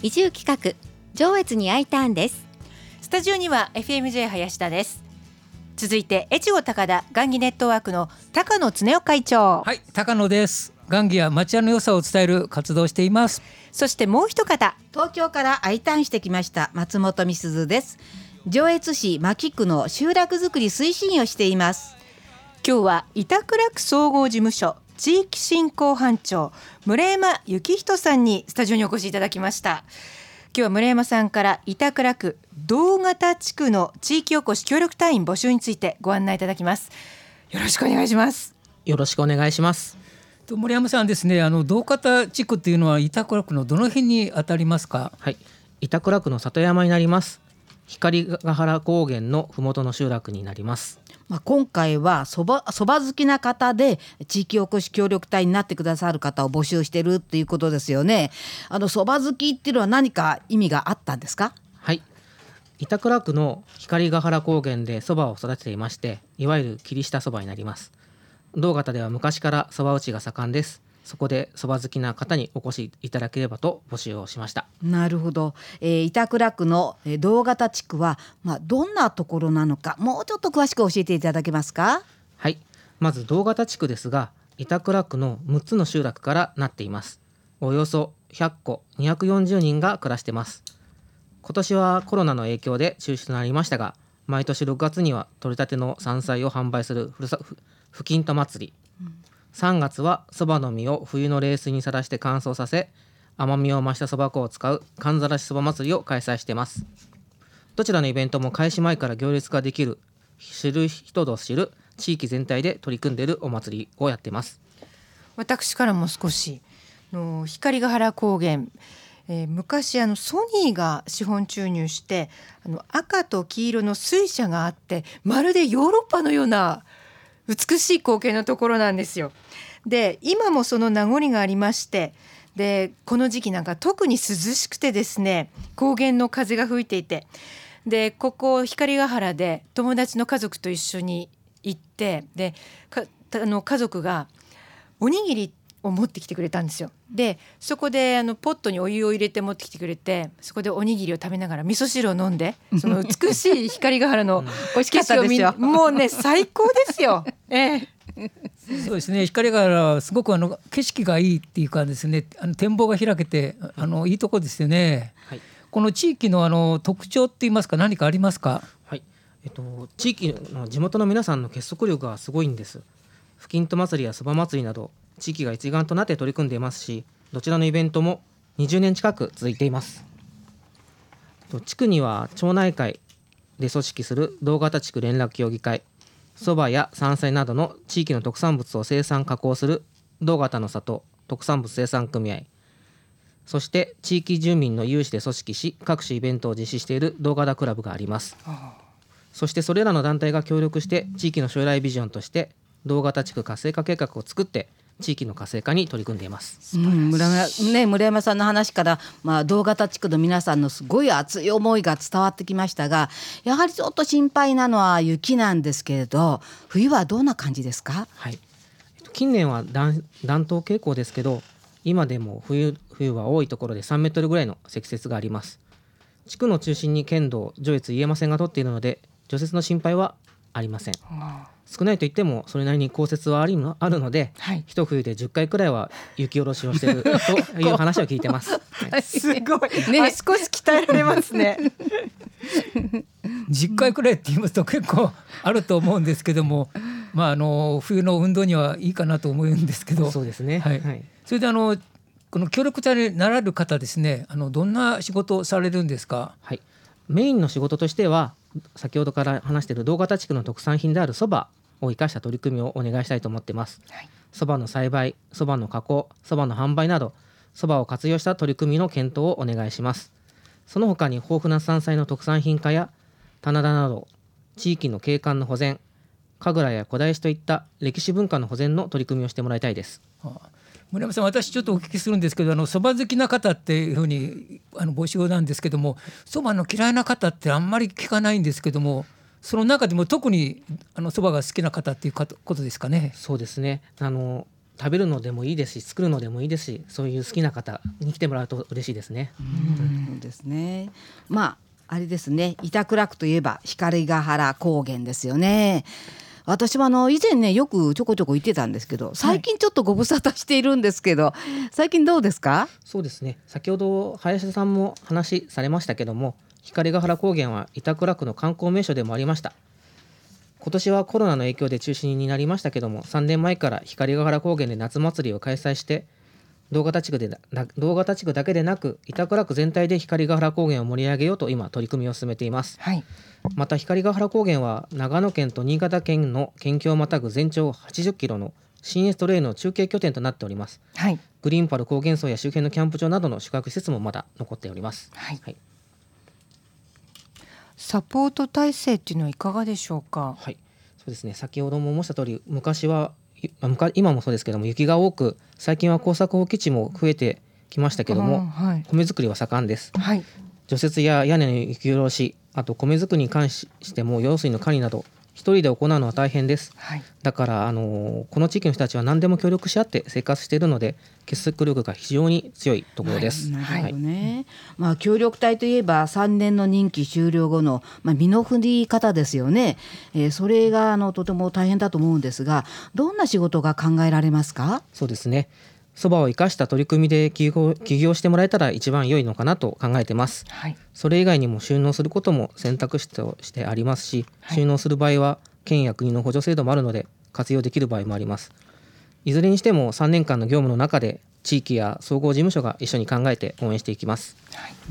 移住企画上越に I ターンです。スタジオには FMJ 林田です。続いて越後高田雁木ネットワークの高野恒夫会長。はい高野です。雁木や町屋の良さを伝える活動をしています。そしてもう一方東京から I ターンしてきました松本美鈴です。上越市牧区の集落づくり推進をしています。今日は板倉区総合事務所地域振興班長村山幸人さんにスタジオにお越しいただきました。今日は村山さんから板倉区道型地区の地域おこし協力隊員募集についてご案内いただきます。よろしくお願いします。よろしくお願いします。森山さんですねあの道方地区っていうのは板倉区のどの辺に当たりますか？はい。板倉区の里山になります。光ヶ原高原のふもとの集落になりますまあ、今回はそばそば好きな方で地域おこし協力隊になってくださる方を募集してるっていうことですよね。あのそば好きっていうのは何か意味があったんですか？はい板倉区の光ヶ原高原でそばを育てていましていわゆる霧下そばになります同型では昔からそば打ちが盛んですそこでそば好きな方にお越しいただければと募集をしました。なるほど、えー、板倉区の同型地区はまあどんなところなのかもうちょっと詳しく教えていただけますか？はい。まず同型地区ですが板倉区の6つの集落からなっています。およそ100戸240人が暮らしてます。今年はコロナの影響で中止となりましたが毎年6月には取れたての山菜を販売するふるさふきんと祭り、うん3月はそばの実を冬の冷水にさらして乾燥させ甘みを増したそば粉を使うかんざらしそば祭りを開催しています。どちらのイベントも開始前から行列ができる知る人ぞ知る地域全体で取り組んでいるお祭りをやってます。私からも少しの光ヶ原高原えー、昔あのソニーが資本注入してあの赤と黄色の水車があってまるでヨーロッパのような美しい光景のところなんですよ。で今もその名残がありましてでこの時期なんか特に涼しくてですね高原の風が吹いていてでここ光ヶ原で友達の家族と一緒に行ってであの家族がおにぎりを持ってきてくれたんですよ。でそこであのポットにお湯を入れて持ってきてくれてそこでおにぎりを食べながら味噌汁を飲んでその美しい光ヶ原の 美味しかったですよもうね最高ですよ。ええそうですね光ヶ原すごくあの景色がいいっていうかですねあの展望が開けてあのいいとこですよね。はい、この地域のあの特徴って言いますか何かありますか？はい。えっと地域の地元の皆さんの結束力がすごいんです。ふきんと祭りやそば祭りなど地域が一丸となって取り組んでいますしどちらのイベントも20年近く続いています。地区には町内会で組織する同型地区連絡協議会そばや山菜などの地域の特産物を生産加工する同型の里特産物生産組合そして地域住民の有志で組織し各種イベントを実施している同型クラブがあります。そしてそれらの団体が協力して地域の将来ビジョンとして同型地区活性化計画を作って地域の活性化に取り組んでいます。うん、村山ね村山さんの話からまあ同型地区の皆さんのすごい熱い思いが伝わってきましたが、やはりちょっと心配なのは雪なんですけれど、冬はどんな感じですか？はい。近年は暖暖冬傾向ですけど、今でも冬冬は多いところで3メートルぐらいの積雪があります。地区の中心に県道上越飯山線が通っているので除雪の心配はありません。少ないと言ってもそれなりに降雪はありのあるので、はい、一冬で10回くらいは雪下ろしをしているという話を聞いてます。はい、すごい、ね、足腰鍛えられますね。10回くらいって言いますと結構あると思うんですけども、まああの冬の運動にはいいかなと思うんですけど、そうですね。はい。はい、それであのこの協力隊になられる方ですね、あのどんな仕事をされるんですか？はい。メインの仕事としては先ほどから話している動型地区の特産品であるそばを生かした取り組みをお願いしたいと思ってます。そば、の栽培そばの加工そばの販売などそばを活用した取り組みの検討をお願いします。その他に豊富な山菜の特産品化や棚田など地域の景観の保全神楽や古代史といった歴史文化の保全の取り組みをしてもらいたいです、はあ村山さん私ちょっとお聞きするんですけどあのそば好きな方っていうふうにあの募集なんですけどもそばの嫌いな方ってあんまり聞かないんですけどもその中でも特にあのそばが好きな方っていうことですかね。そうですねあの食べるのでもいいですし作るのでもいいですしそういう好きな方に来てもらうと嬉しいですね。そうですね。まああれですね。板倉区といえば光ヶ原高原ですよね。私もあの以前ねよくちょこちょこ行ってたんですけど最近ちょっとご無沙汰しているんですけど、最近どうですか？そうですね。先ほど林さんも話されましたけども光ヶ原高原は板倉区の観光名所でもありました。今年はコロナの影響で中止になりましたけども3年前から光ヶ原高原で夏祭りを開催して動画地区でな動画地区だけでなく板倉区全体で光ヶ原高原を盛り上げようと今取り組みを進めています。はい。また光ヶ原高原は長野県と新潟県の県境をまたぐ全長80キロの新エストレイの中継拠点となっております。はい。グリーンパル高原層や周辺のキャンプ場などの宿泊施設もまだ残っております。はい。はい、サポート体制っていうのはいかがでしょうか？はい、そうですね。先ほども申した通り、昔は今もそうですけども雪が多く、最近は耕作放棄地も増えてきましたけどうんも、はい米作りは盛んです。はい除雪や屋根の雪下ろし、あと米作りに関しても用水の管理など一人で行うのは大変です。はいだからあのこの地域の人たちは何でも協力し合って生活しているので結束力が非常に強いところです。なるほどね。まあ協力隊といえば3年の任期終了後のまあ身の振り方ですよね。えーそれがあのとても大変だと思うんですが、どんな仕事が考えられますか？そうですね。そばを生かした取り組みで起業起業してもらえたら一番良いのかなと考えてます。はいそれ以外にも収納することも選択肢としてありますし、はい収納する場合は県や国の補助制度もあるので活用できる場合もあります。いずれにしても3年間の業務の中で地域や総合事務所が一緒に考えて応援していきます。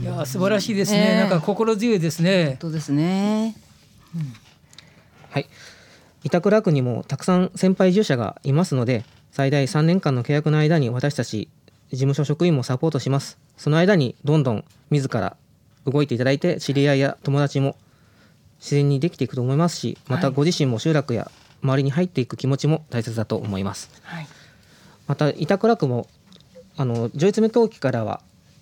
いや素晴らしいですね、ねえなんか心強いですねそうですね。はい。板倉区にもたくさん先輩移住者がいますので、最大3年間の契約の間に私たち事務所職員もサポートします。その間にどんどん自ら動いていただいて、知り合いや友達も自然にできていくと思いますし、またご自身も集落や周りに入っていく気持ちも大切だと思います。はいまた板倉区もあの上越目東駅からは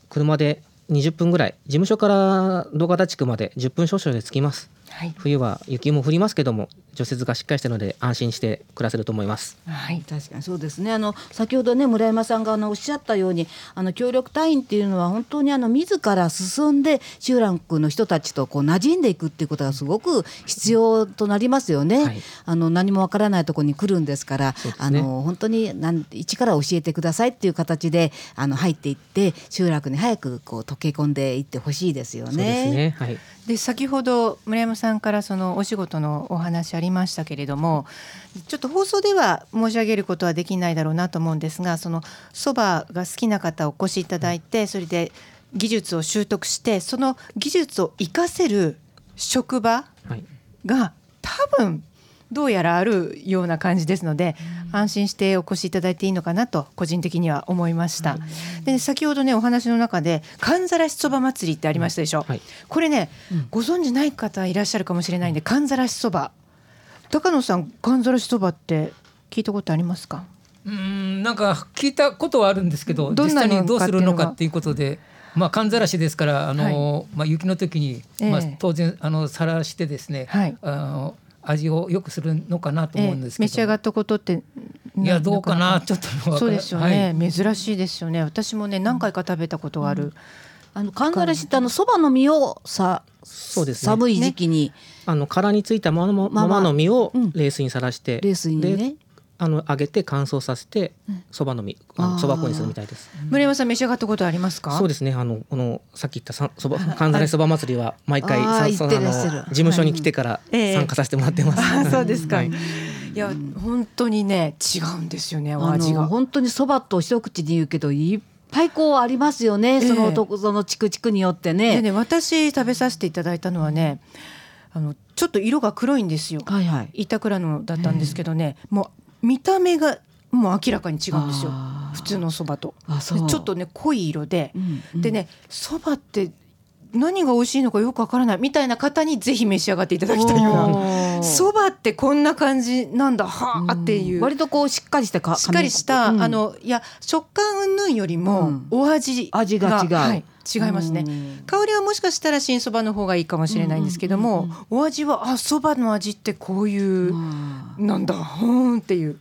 車で20分ぐらい事務所から動画地区まで10分少々で着きますはい。冬は雪も降りますけども除雪がしっかりしているので安心して暮らせると思います。はい。確かにそうですね。あの先ほどね村山さんがあのおっしゃったようにあの協力隊員っていうのは本当にあの自ら進んで集落の人たちとこう馴染んでいくっていうことがすごく必要となりますよね。はい。あの何もわからないところに来るんですからね。あの本当になん一から教えてくださいっていう形であの入っていって集落に早くこう溶け込んでいってほしいですよね。そうですね。はい。で先ほど村山さんからそのお仕事のお話ありましたけれどもちょっと放送では申し上げることはできないだろうなと思うんですがそのそばが好きな方お越しいただいてそれで技術を習得してその技術を活かせる職場はい。が多分どうやらあるような感じですので、安心してお越しいただいていいのかなと個人的には思いました。で先ほどねお話の中で寒ざらしそば祭りってありましたでしょ？はいこれね、ご存知ない方いらっしゃるかもしれないんで寒ざらしそば。高野さん寒ざらしそばって聞いたことありますか？うーんなんか聞いたことはあるんですけどどんなの実際にどうするのかっていうことで。まあ、寒ざらしですからあの、まあ、雪の時に、まあええ、当然あのさらしてですね、はいあの味を良くするのかなとええ思うんですけど、召し上がったことっていやどうかななちょっとそうですよね、珍しいですよね。私もね何回か食べたことがある、あのかんざらしってあのそばの実をさそうですね。寒い時期に。あの殻についたままままの実をうん。冷水にさらして、冷水にね。であの揚げて乾燥させてそばの実ああー。のそば粉にするみたいです。村山さん召し上がったことありますか？そうですね。あのこのさっき言ったさそば 関西そば祭りは毎回事務所に来てからええ。参加させてもらってます。あそうですか、はい。い、や本当にね違うんですよね味が。の本当にそばと一口で言うけどいっぱいこうありますよね、そえ。えのとその地区地区によってね。でね私食べさせていただいたのはねあのちょっと色が黒いんですよ。はいはい。板倉のだったんですけどね、もう見た目がもう明らかに違うんですよ。普通のそばと。ちょっとね濃い色で、うんうん。でねそばって何が美味しいのかよくわからないみたいな方にぜひ召し上がっていただきたいようなそばってこんな感じなんだ。はあっていう。割とこうしっかりしてかしっかりした、うん。あのいや食感云々よりも、うん。お味味が違う。はい、違いますね、うん。香りはもしかしたら新そばの方がいいかもしれないんですけども、お味はあそばの味ってこういう、あなんだほーんっていう。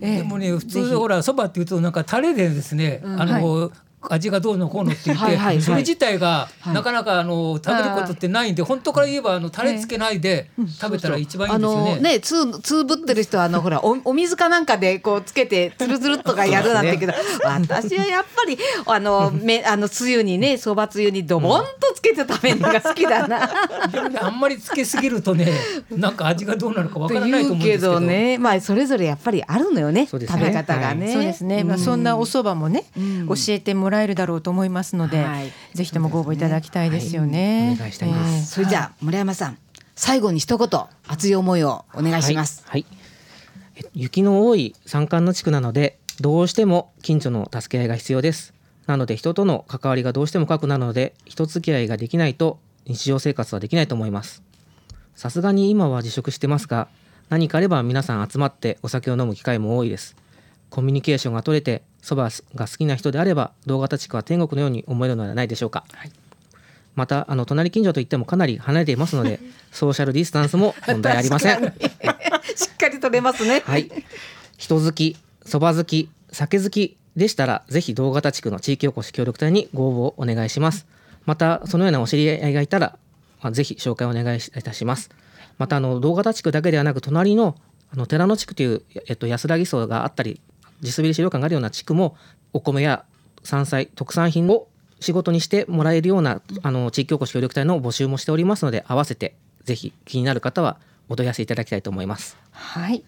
ええでもね普通ほらそばっていうとなんかタレでですね、あの、味がどうのこうのって言って、はいはいはい。それ自体がはい。なかなかあの食べることってないんで、本当から言えばあのタレつけないで食べたら一番いいあんですよね。のねつつぶってる人はあのほらおお水かなんかでこうつけてつるつるっとかやるなんてけど、私はやっぱりあのめあのつゆにねそばつゆにドボンとつけて食べるのが好きだな。あんまりつけすぎるとねなんか味がどうなるかわからないと思うんですけど。どね。まあそれぞれやっぱりあるのよねね。食べ方がね。そうですね、まあ、そんなお蕎麦もね、うん。教えてもらえるだろうと思いますので、はい。ぜひともご応募いただきたいですよね。はい。お願いしたいですそれじゃあ村山さん最後に一言熱い思いをお願いします。はい、はい。え雪の多い山間の地区なのでどうしても近所の助け合いが必要です。なので人との関わりがどうしても深くなるので人付き合いができないと日常生活はできないと思います。さすがに今は自粛してますが何かあれば皆さん集まってお酒を飲む機会も多いですコミュニケーションが取れてそばが好きな人であれば動画地区は天国のように思えるのではないでしょうか、またあの隣近所といってもかなり離れていますのでソーシャルディスタンスも問題ありませんしっかり取れますね。はい。人好き、そば好き、酒好きでしたら、ぜひ動型地区の地域おこし協力隊にご応募をお願いします。また、そのようなお知り合いがいたら、まあ、ぜひ紹介をお願いいたします。また、あの動型地区だけではなく、隣のあの寺の地区という、えっと、安らぎ荘があったり、地滑り資料館があるような地区も、お米や山菜、特産品を仕事にしてもらえるようなあの地域おこし協力隊の募集もしておりますので、合わせてぜひ気になる方はお問い合わせいただきたいと思います。はい。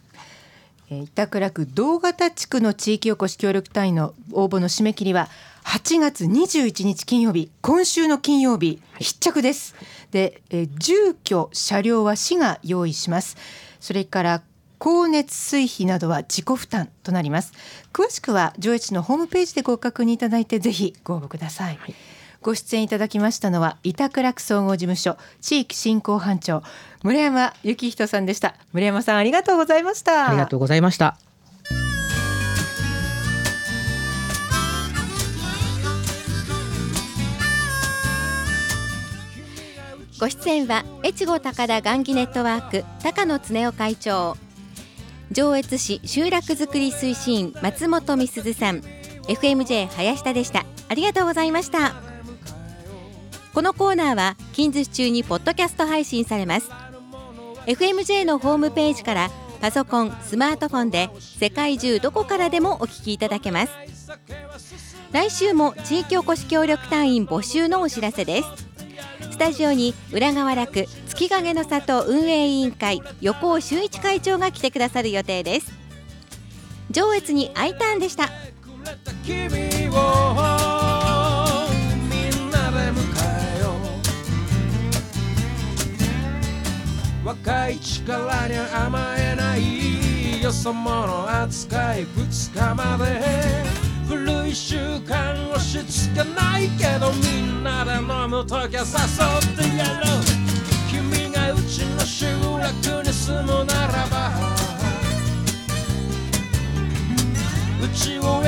えー板倉区道型地区の地域おこし協力隊の応募の締め切りは8月21日金曜日今週の金曜日必着です。で、えー住居車両は市が用意します。それから光熱水費などは自己負担となります。詳しくは上越市のホームページでご確認いただいてぜひご応募ください。ご出演いただきましたのは板倉区総合事務所地域振興班長村山幸人さんでした村山さんありがとうございましたありがとうございました。ご出演は越後高田雁木ネットワーク高野恒夫会長上越市集落づくり推進員松本美鈴さん。FMJ 林田でした。ありがとうございました。このコーナーは近日中にポッドキャスト配信されます。FMJ のホームページからパソコンスマートフォンで世界中どこからでもお聞きいただけます。来週も地域おこし協力隊員募集のお知らせです。スタジオに浦川楽月影の里運営委員会横尾修一会長が来てくださる予定です。上越に I ターンでした。若い力に甘えないよそ者扱い2日まで。古い習慣押し付けないけどみんなで飲むときは誘ってやろう。楽に住むならばうちを